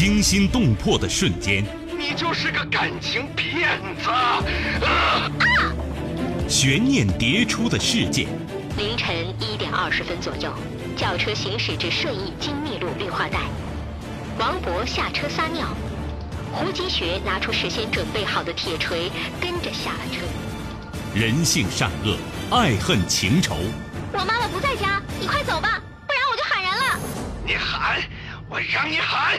惊心动魄的瞬间，你就是个感情骗子！啊！悬念迭出的事件。凌晨一点二十分左右，轿车行驶至顺义金密路绿化带，王博下车撒尿，胡金学拿出事先准备好的铁锤，跟着下了车。人性善恶，爱恨情仇。我妈妈不在家，你快走吧，不然我就喊人了。你喊，我让你喊。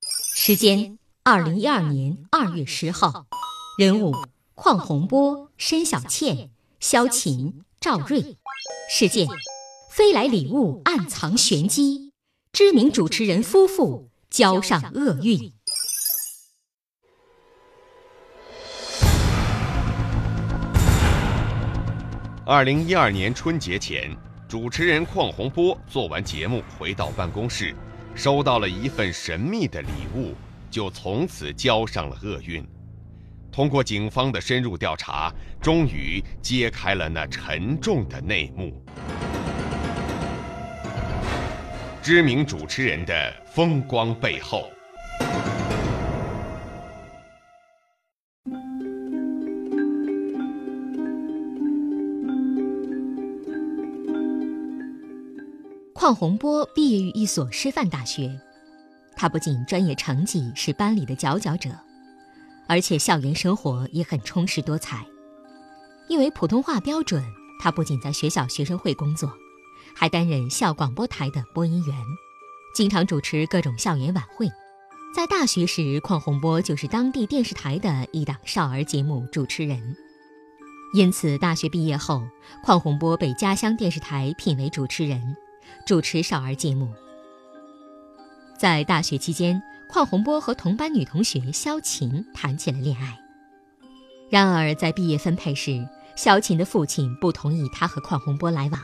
时间二零一二年二月十号，人物。邝洪波、申小倩、萧琴、赵瑞，事件：飞来礼物暗藏玄机，知名主持人夫妇交上厄运。二零一二年春节前，主持人邝洪波做完节目回到办公室，收到了一份神秘的礼物，就从此交上了厄运。通过警方的深入调查，终于揭开了那沉重的内幕。知名主持人的风光背后。邝洪波毕业于一所师范大学，他不仅专业成绩是班里的佼佼者。而且校园生活也很充实多彩，因为普通话标准，他不仅在学校学生会工作，还担任校广播台的播音员，经常主持各种校园晚会。在大学时，邝洪波就是当地电视台的一档少儿节目主持人，因此大学毕业后，邝洪波被家乡电视台聘为主持人，主持少儿节目。在大学期间。邝洪波和同班女同学萧琴谈起了恋爱。然而，在毕业分配时，萧琴的父亲不同意她和邝洪波来往，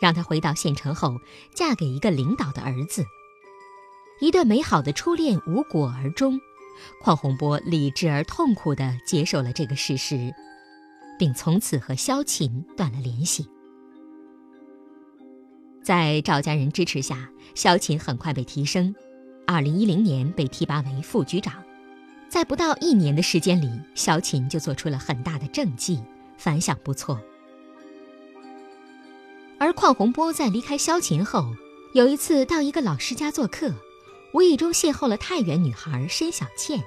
让她回到县城后嫁给一个领导的儿子。一段美好的初恋无果而终，邝洪波理智而痛苦地接受了这个事实，并从此和萧琴断了联系。在赵家人支持下，萧琴很快被提升。二零一零年被提拔为副局长，在不到一年的时间里，萧琴就做出了很大的政绩，反响不错。而邝洪波在离开萧琴后，有一次到一个老师家做客，无意中邂逅了太原女孩申小倩。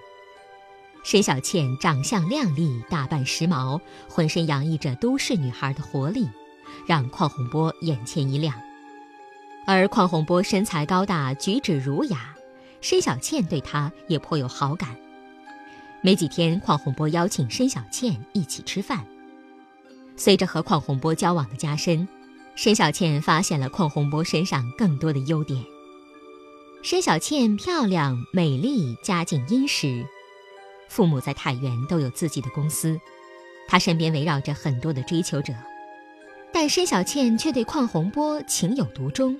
申小倩长相靓丽，打扮时髦，浑身洋溢着都市女孩的活力，让邝洪波眼前一亮。而邝洪波身材高大，举止儒雅。申小倩对他也颇有好感。没几天，邝洪波邀请申小倩一起吃饭。随着和邝洪波交往的加深，申小倩发现了邝洪波身上更多的优点。申小倩漂亮、美丽，家境殷实，父母在太原都有自己的公司，她身边围绕着很多的追求者，但申小倩却对邝洪波情有独钟。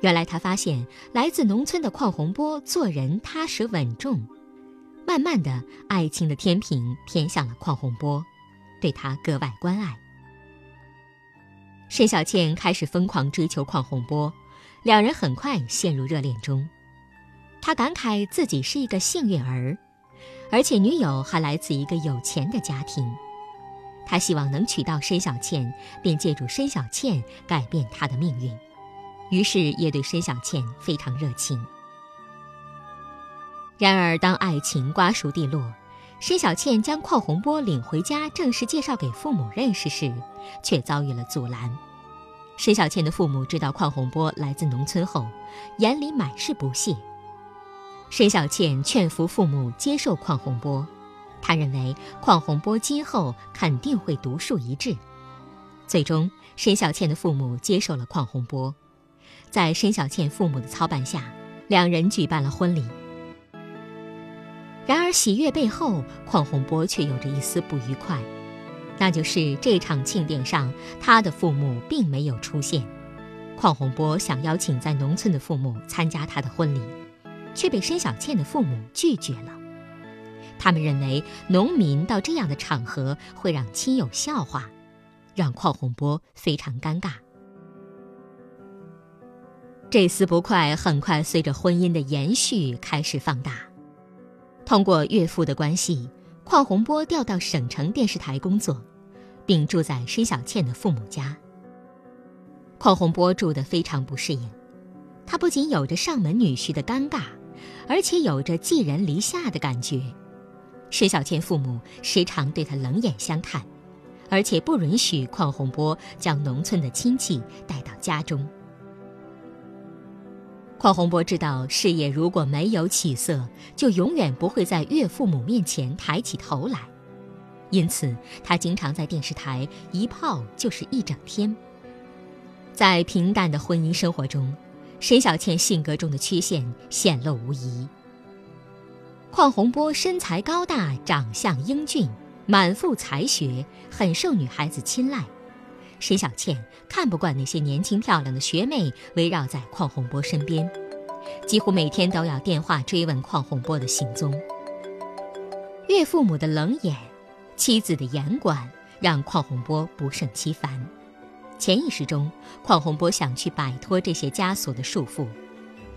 原来他发现来自农村的邝洪波做人踏实稳重，慢慢的，爱情的天平偏向了邝洪波，对他格外关爱。申小倩开始疯狂追求邝洪波，两人很快陷入热恋中。他感慨自己是一个幸运儿，而且女友还来自一个有钱的家庭。他希望能娶到申小倩，并借助申小倩改变他的命运。于是也对申小倩非常热情。然而，当爱情瓜熟蒂落，申小倩将邝洪波领回家正式介绍给父母认识时，却遭遇了阻拦。申小倩的父母知道邝洪波来自农村后，眼里满是不屑。申小倩劝服父母接受邝洪波，她认为邝洪波今后肯定会独树一帜。最终，申小倩的父母接受了邝洪波。在申小倩父母的操办下，两人举办了婚礼。然而喜悦背后，邝洪波却有着一丝不愉快，那就是这场庆典上他的父母并没有出现。邝洪波想邀请在农村的父母参加他的婚礼，却被申小倩的父母拒绝了。他们认为农民到这样的场合会让亲友笑话，让邝洪波非常尴尬。这丝不快很快随着婚姻的延续开始放大。通过岳父的关系，邝洪波调到省城电视台工作，并住在申小倩的父母家。邝洪波住得非常不适应，他不仅有着上门女婿的尴尬，而且有着寄人篱下的感觉。申小倩父母时常对他冷眼相看，而且不允许邝洪波将农村的亲戚带到家中。邝洪波知道，事业如果没有起色，就永远不会在岳父母面前抬起头来，因此他经常在电视台一泡就是一整天。在平淡的婚姻生活中，沈小倩性格中的缺陷显露无遗。邝洪波身材高大，长相英俊，满腹才学，很受女孩子青睐。申小倩看不惯那些年轻漂亮的学妹围绕在邝洪波身边，几乎每天都要电话追问邝洪波的行踪。岳父母的冷眼，妻子的严管，让邝洪波不胜其烦。潜意识中，邝洪波想去摆脱这些枷锁的束缚，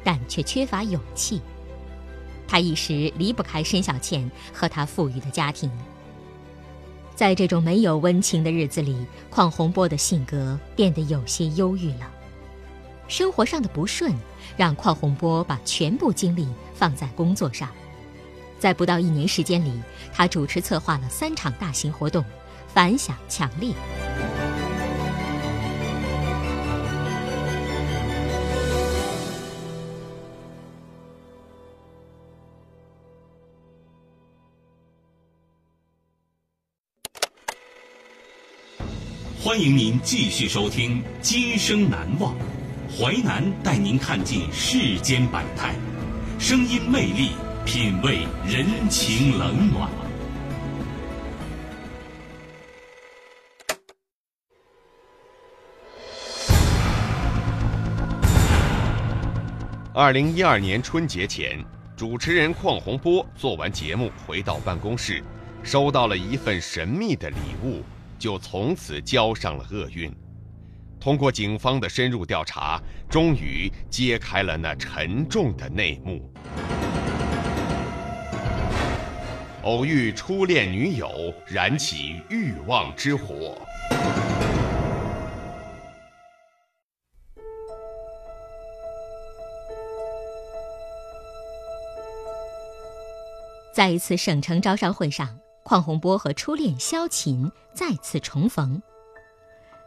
但却缺乏勇气。他一时离不开申小倩和他富裕的家庭。在这种没有温情的日子里，邝洪波的性格变得有些忧郁了。生活上的不顺让邝洪波把全部精力放在工作上。在不到一年时间里，他主持策划了三场大型活动，反响强烈。欢迎您继续收听《今生难忘》，淮南带您看尽世间百态，声音魅力，品味人情冷暖。二零一二年春节前，主持人邝洪波做完节目回到办公室，收到了一份神秘的礼物。就从此交上了厄运。通过警方的深入调查，终于揭开了那沉重的内幕。偶遇初恋女友，燃起欲望之火。在一次省城招商会上。邝洪波和初恋萧琴再次重逢，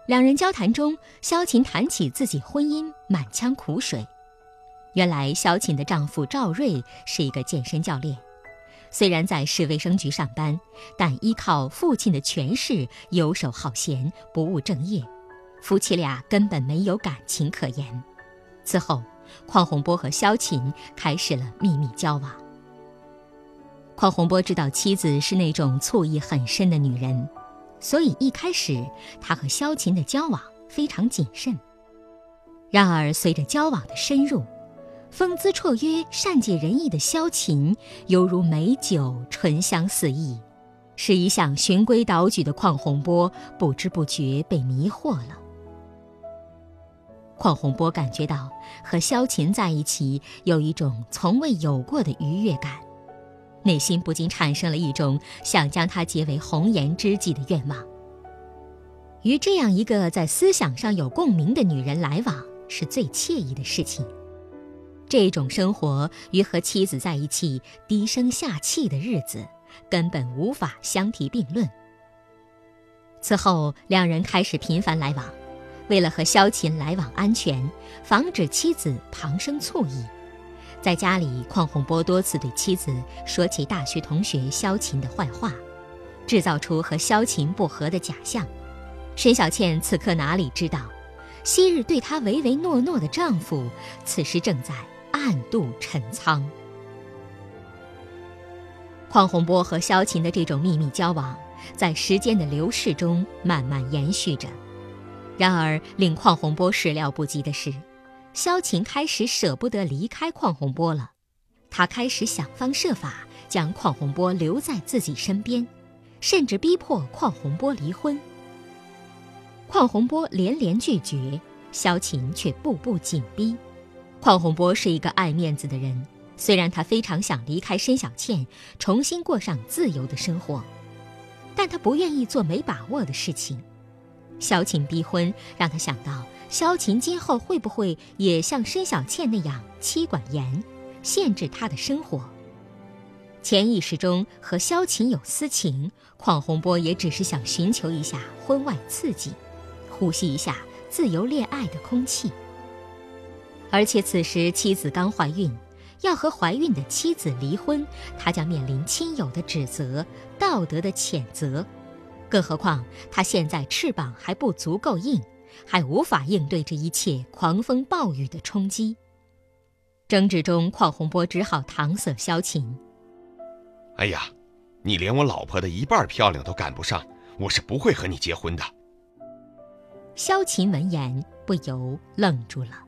两人交谈中，萧琴谈起自己婚姻，满腔苦水。原来，萧琴的丈夫赵瑞是一个健身教练，虽然在市卫生局上班，但依靠父亲的权势，游手好闲，不务正业，夫妻俩根本没有感情可言。此后，邝洪波和萧琴开始了秘密交往。邝洪波知道妻子是那种醋意很深的女人，所以一开始他和萧琴的交往非常谨慎。然而，随着交往的深入，风姿绰约、善解人意的萧琴犹如美酒，醇香四溢，使一向循规蹈矩的邝洪波不知不觉被迷惑了。邝洪波感觉到和萧琴在一起有一种从未有过的愉悦感。内心不禁产生了一种想将她结为红颜知己的愿望。与这样一个在思想上有共鸣的女人来往，是最惬意的事情。这种生活与和妻子在一起低声下气的日子，根本无法相提并论。此后，两人开始频繁来往，为了和萧琴来往安全，防止妻子旁生醋意。在家里，邝洪波多次对妻子说起大学同学萧琴的坏话，制造出和萧琴不和的假象。沈小倩此刻哪里知道，昔日对她唯唯诺诺的丈夫，此时正在暗暗度陈仓。邝洪波和萧琴的这种秘密交往，在时间的流逝中慢慢延续着。然而，令邝洪波始料不及的是，萧琴开始舍不得离开邝洪波了。他开始想方设法将邝洪波留在自己身边，甚至逼迫邝洪波离婚。邝洪波连连拒绝，萧琴却步步紧逼。邝洪波是一个爱面子的人。虽然他非常想离开申小倩，重新过上自由的生活，但他不愿意做没把握的事情。萧琴逼婚，让他想到萧琴今后会不会也像申小倩那样妻管严，限制他的生活。潜意识中和萧琴有私情，邝洪波也只是想寻求一下婚外刺激，呼吸一下自由恋爱的空气。而且此时妻子刚怀孕。要和怀孕的妻子离婚，他将面临亲友的指责、道德的谴责，更何况他现在翅膀还不足够硬，还无法应对这一切狂风暴雨的冲击。争执中，邝洪波只好搪塞萧琴：“哎呀，你连我老婆的一半漂亮都赶不上，我是不会和你结婚的。”萧琴闻言不由愣住了。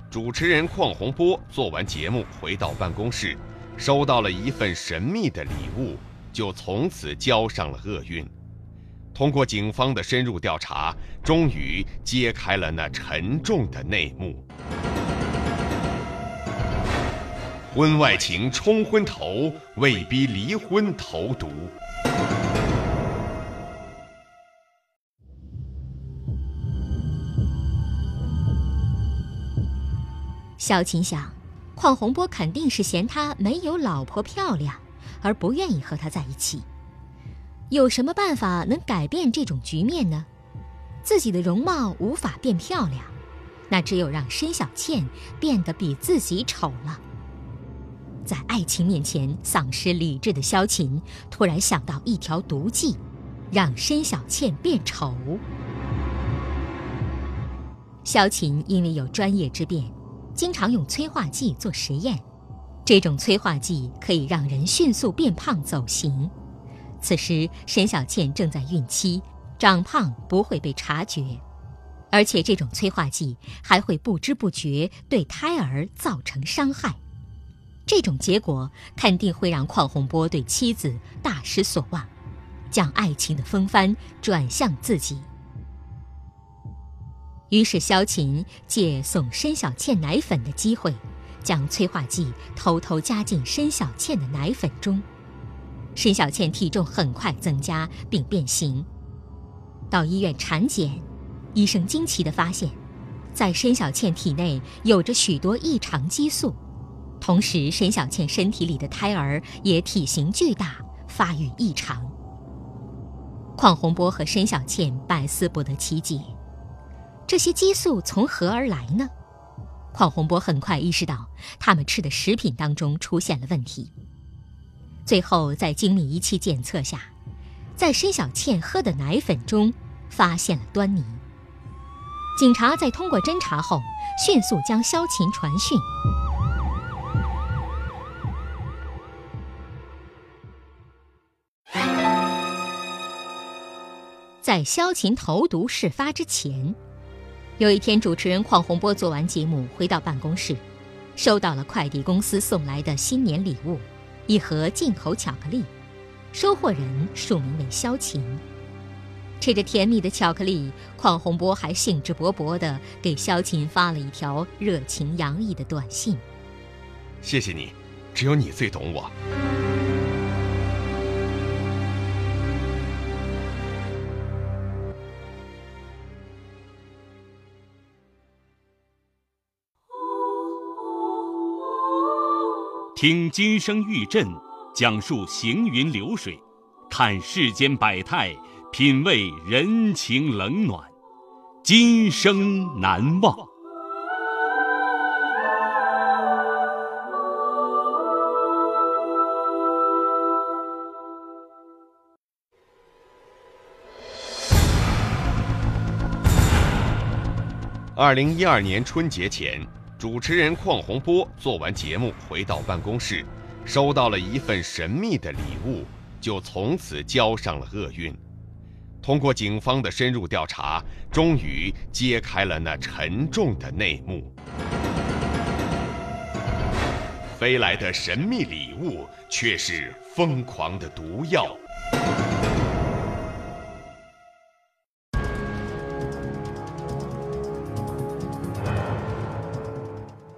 主持人邝洪波做完节目回到办公室，收到了一份神秘的礼物，就从此交上了厄运。通过警方的深入调查，终于揭开了那沉重的内幕。婚外情冲昏头，为逼离婚投毒。萧琴想，邝洪波肯定是嫌他没有老婆漂亮，而不愿意和他在一起。有什么办法能改变这种局面呢？自己的容貌无法变漂亮，那只有让申小倩变得比自己丑了。在爱情面前丧失理智的萧琴突然想到一条毒计，让申小倩变丑。萧琴因为有专业之便。经常用催化剂做实验，这种催化剂可以让人迅速变胖走形。此时沈小倩正在孕期，长胖不会被察觉，而且这种催化剂还会不知不觉对胎儿造成伤害。这种结果肯定会让邝洪波对妻子大失所望，将爱情的风帆转向自己。于是，萧琴借送申小倩奶粉的机会，将催化剂偷偷加进申小倩的奶粉中。申小倩体重很快增加并变形。到医院产检，医生惊奇地发现，在申小倩体内有着许多异常激素，同时申小倩身体里的胎儿也体型巨大，发育异常。邝洪波和申小倩百思不得其解。这些激素从何而来呢？邝洪波很快意识到，他们吃的食品当中出现了问题。最后，在精密仪器检测下，在申小倩喝的奶粉中发现了端倪。警察在通过侦查后，迅速将萧琴传讯。在萧琴投毒事发之前。有一天，主持人邝洪波做完节目回到办公室，收到了快递公司送来的新年礼物，一盒进口巧克力，收货人署名为萧琴。吃着甜蜜的巧克力，邝洪波还兴致勃勃地给萧琴发了一条热情洋溢的短信：“谢谢你，只有你最懂我。”听金声玉振，讲述行云流水，看世间百态，品味人情冷暖，今生难忘。二零一二年春节前。主持人邝洪波做完节目回到办公室，收到了一份神秘的礼物，就从此交上了厄运。通过警方的深入调查，终于揭开了那沉重的内幕。飞来的神秘礼物却是疯狂的毒药。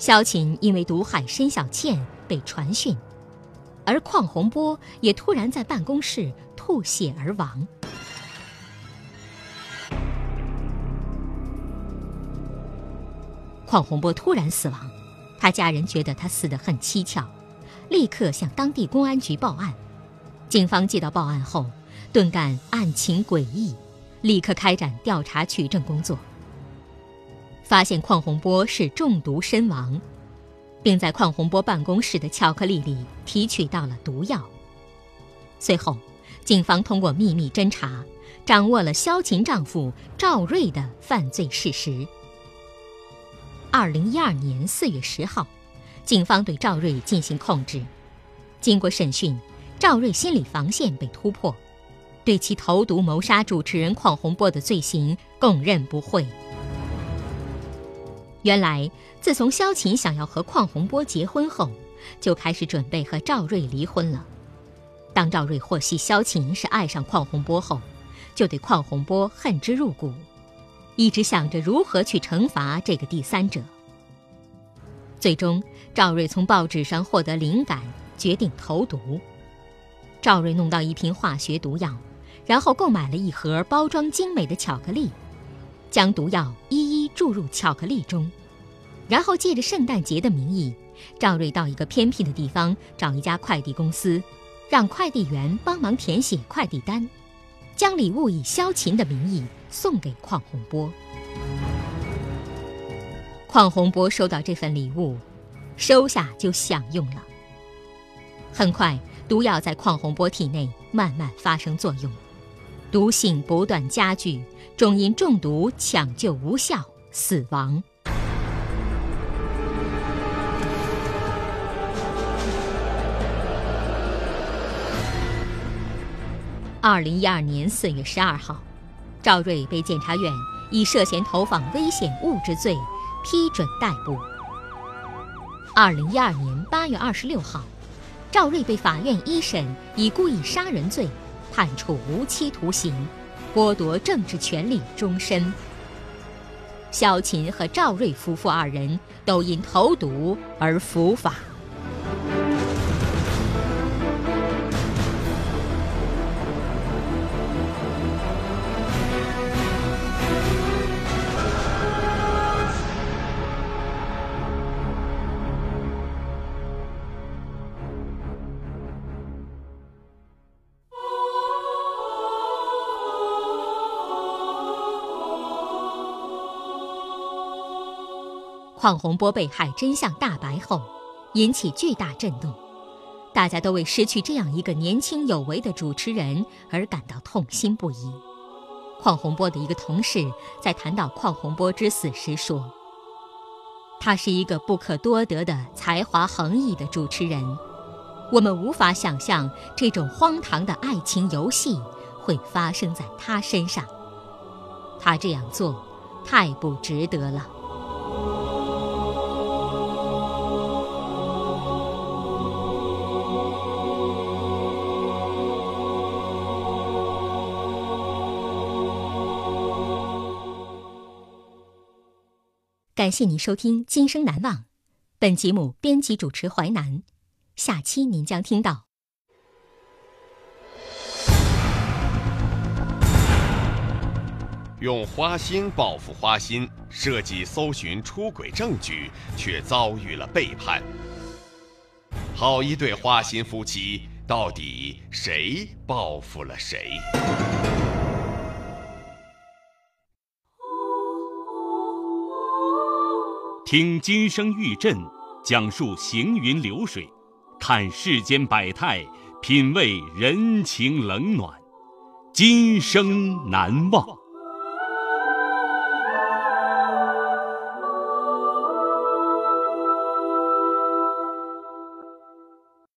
萧琴因为毒害申小倩被传讯，而邝洪波也突然在办公室吐血而亡。邝洪波突然死亡，他家人觉得他死得很蹊跷，立刻向当地公安局报案。警方接到报案后，顿感案情诡异，立刻开展调查取证工作。发现邝洪波是中毒身亡，并在邝洪波办公室的巧克力里提取到了毒药。随后，警方通过秘密侦查，掌握了萧琴丈夫赵瑞的犯罪事实。二零一二年四月十号，警方对赵瑞进行控制。经过审讯，赵瑞心理防线被突破，对其投毒谋杀主持人邝洪波的罪行供认不讳。原来，自从萧琴想要和邝洪波结婚后，就开始准备和赵瑞离婚了。当赵瑞获悉萧琴是爱上邝洪波后，就对邝洪波恨之入骨，一直想着如何去惩罚这个第三者。最终，赵瑞从报纸上获得灵感，决定投毒。赵瑞弄到一瓶化学毒药，然后购买了一盒包装精美的巧克力。将毒药一一注入巧克力中，然后借着圣诞节的名义，赵瑞到一个偏僻的地方找一家快递公司，让快递员帮忙填写快递单，将礼物以萧琴的名义送给邝洪波。邝洪波收到这份礼物，收下就享用了。很快，毒药在邝洪波体内慢慢发生作用。毒性不断加剧，终因中毒抢救无效死亡。二零一二年四月十二号，赵瑞被检察院以涉嫌投放危险物质罪批准逮捕。二零一二年八月二十六号，赵瑞被法院一审以故意杀人罪。判处无期徒刑，剥夺政治权利终身。萧琴和赵瑞夫妇二人都因投毒而伏法。邝洪波被害真相大白后，引起巨大震动，大家都为失去这样一个年轻有为的主持人而感到痛心不已。邝洪波的一个同事在谈到邝洪波之死时说：“他是一个不可多得的才华横溢的主持人，我们无法想象这种荒唐的爱情游戏会发生在他身上。他这样做太不值得了。”感谢您收听《今生难忘》，本节目编辑主持淮南，下期您将听到。用花心报复花心，设计搜寻出轨证据，却遭遇了背叛。好一对花心夫妻，到底谁报复了谁？听金声玉振，讲述行云流水，看世间百态，品味人情冷暖，今生难忘。